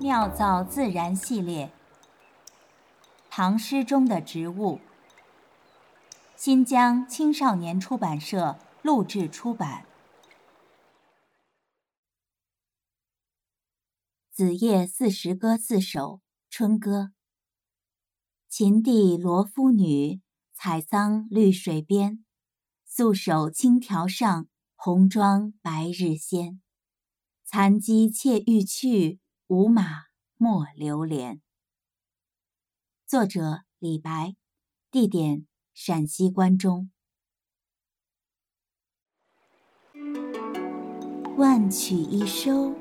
妙造自然系列，唐诗中的植物。新疆青少年出版社录制出版。《子夜四时歌四首·春歌》。秦地罗敷女，采桑绿水边。素手青条上，红妆白日鲜。残机妾欲去，五马莫留连。作者李白，地点陕西关中。万曲一收。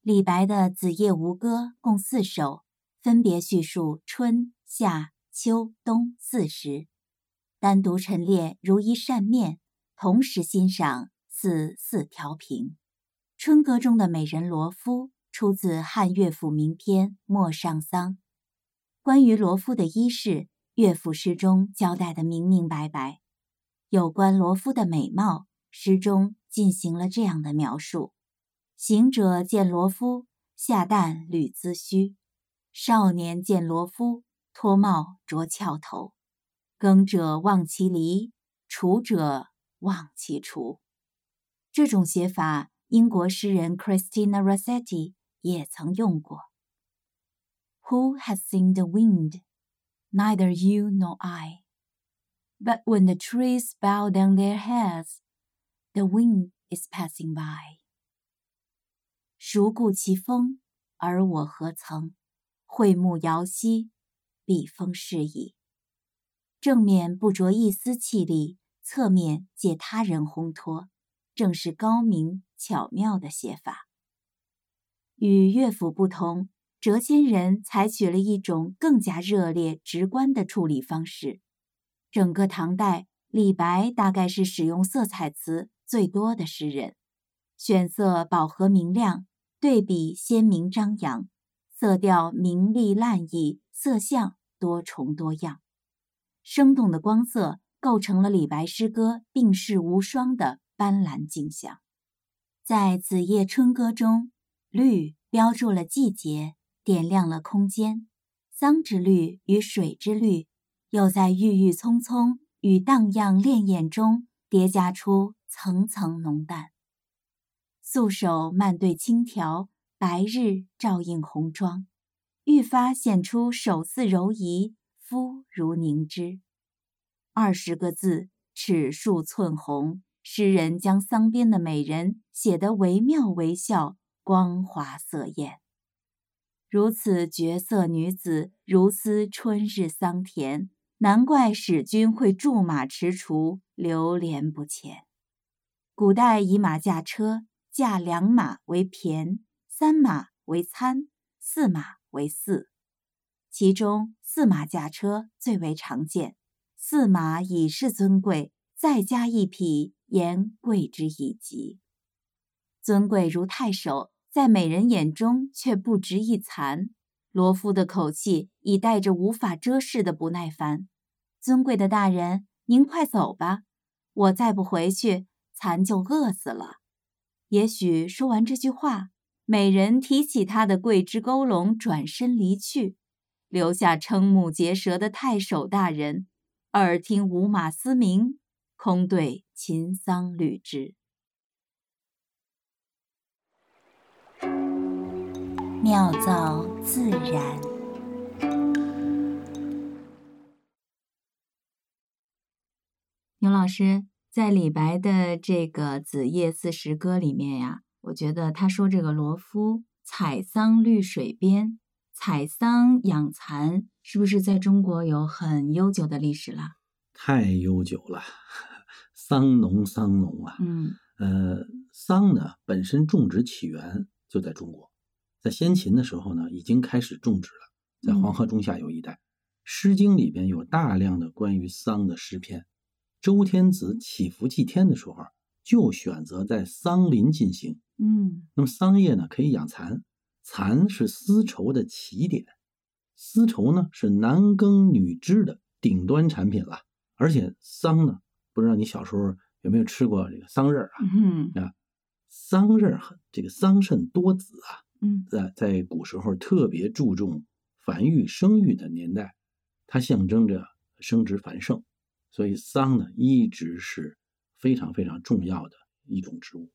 李白的《子夜吴歌》共四首，分别叙述春夏秋冬四时。单独陈列如一扇面，同时欣赏字四条屏。春歌中的美人罗敷出自汉乐府名篇《陌上桑》，关于罗敷的衣饰，乐府诗中交代的明明白白。有关罗敷的美貌，诗中进行了这样的描述：行者见罗敷，下旦履髭须；少年见罗敷，脱帽着翘头。耕者忘其犁，锄者忘其锄。这种写法，英国诗人 Christina Rossetti 也曾用过。Who has seen the wind? Neither you nor I. But when the trees bow down their heads, the wind is passing by. 孰顾其风，而我何曾？惠目遥兮，避风是矣。正面不着一丝气力，侧面借他人烘托，正是高明巧妙的写法。与乐府不同，谪仙人采取了一种更加热烈、直观的处理方式。整个唐代，李白大概是使用色彩词最多的诗人，选色饱和明亮，对比鲜明张扬，色调明丽烂意，色相多重多样。生动的光色构成了李白诗歌并世无双的斑斓景象。在《子夜春歌》中，绿标注了季节，点亮了空间；桑之绿与水之绿，又在郁郁葱葱与荡漾潋滟中叠加出层层浓淡。素手慢对轻条，白日照映红妆，愈发显出手似柔夷。肤如凝脂，二十个字，尺数寸红。诗人将桑边的美人写得惟妙惟肖，光华色艳。如此绝色女子，如斯春日桑田，难怪使君会驻马驰锄，流连不前。古代以马驾车，驾两马为骈，三马为参，四马为驷。其中四马驾车最为常见，四马已是尊贵，再加一匹，言贵之以极。尊贵如太守，在美人眼中却不值一蚕。罗敷的口气已带着无法遮饰的不耐烦。尊贵的大人，您快走吧，我再不回去，蚕就饿死了。也许说完这句话，美人提起她的桂枝勾笼，转身离去。留下瞠目结舌的太守大人，耳听五马嘶鸣，空对秦桑绿枝。妙造自然。牛老师在李白的这个《子夜四时歌》里面呀，我觉得他说这个罗敷采桑绿水边。采桑养蚕是不是在中国有很悠久的历史了？太悠久了，桑农桑农啊。嗯，呃，桑呢本身种植起源就在中国，在先秦的时候呢已经开始种植了，在黄河中下游一带，《诗经》里边有大量的关于桑的诗篇。周天子祈福祭天的时候，就选择在桑林进行。嗯，那么桑叶呢可以养蚕。蚕是丝绸的起点，丝绸呢是男耕女织的顶端产品了。而且桑呢，不知道你小时候有没有吃过这个桑葚啊？嗯啊，桑葚很这个桑葚多子啊，嗯在在古时候特别注重繁育生育的年代，它象征着生殖繁盛，所以桑呢一直是非常非常重要的一种植物。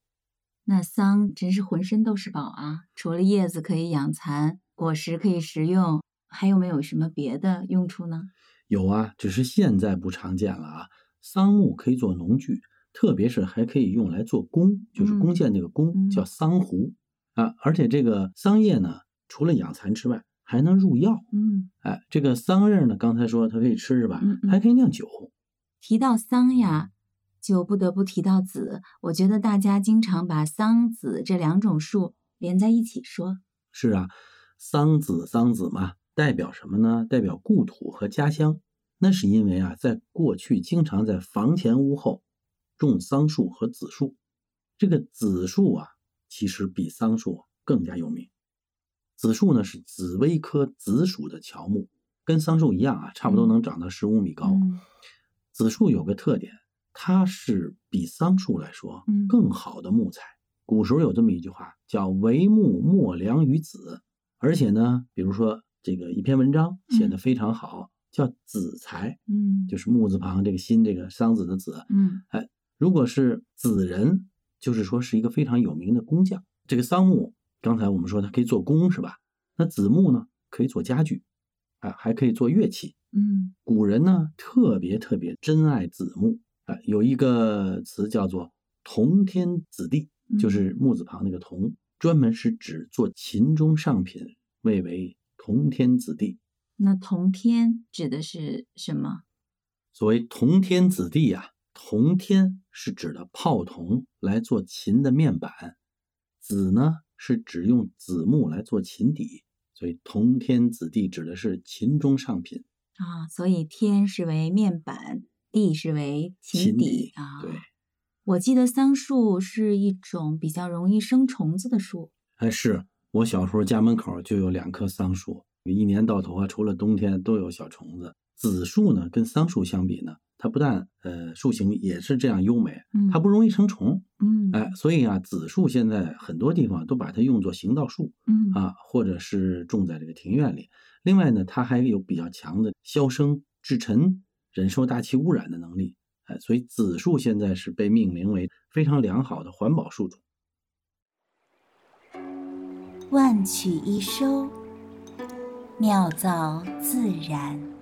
那桑真是浑身都是宝啊！除了叶子可以养蚕，果实可以食用，还有没有什么别的用处呢？有啊，只是现在不常见了啊。桑木可以做农具，特别是还可以用来做弓，就是弓箭那个弓、嗯叫桑弧啊。而且这个桑叶呢，除了养蚕之外，还能入药。嗯，哎，这个桑葚呢，刚才说它可以吃是吧？嗯嗯还可以酿酒。提到桑呀，就不得不提到子。我觉得大家经常把桑子这两种树连在一起说。是啊，桑子桑子嘛，代表什么呢？代表故土和家乡。那是因为啊，在过去经常在房前屋后种桑树和紫树。这个紫树啊，其实比桑树更加有名。紫树呢是紫薇科紫属的乔木，跟桑树一样啊，差不多能长到十五米高。嗯紫树有个特点，它是比桑树来说嗯更好的木材。古时候有这么一句话，叫“为木莫良于子”，而且呢，比如说这个一篇文章写的非常好，叫“子材”，嗯就是木字旁这个心，这个桑子的子。嗯哎如果是子人，就是说是一个非常有名的工匠。这个桑木，刚才我们说它可以做弓，是吧？那子木呢，可以做家具，啊，还可以做乐器。嗯古人呢特别特别珍爱子木啊、有一个词叫做“铜天子弟”，嗯就是木字旁那个铜，专门是指做琴中上品，谓为铜天子弟。那同天指的是什么？所谓同天子弟呀、同天是指的泡铜来做琴的面板，子呢是指用子木来做琴底，所以同天子弟指的是琴中上品。啊，所以天是为面板，地是为琴底琴底啊。对，我记得桑树是一种比较容易生虫子的树。哎，是我小时候家门口就有两棵桑树，一年到头啊，除了冬天都有小虫子。紫树呢，跟桑树相比呢，它不但呃树形也是这样优美，嗯它不容易成虫，嗯哎，所以啊，紫树现在很多地方都把它用作行道树嗯啊，或者是种在这个庭院里。另外呢，它还有比较强的消声制尘、忍受大气污染的能力，哎，所以紫树现在是被命名为非常良好的环保树种。万曲一收，妙造自然。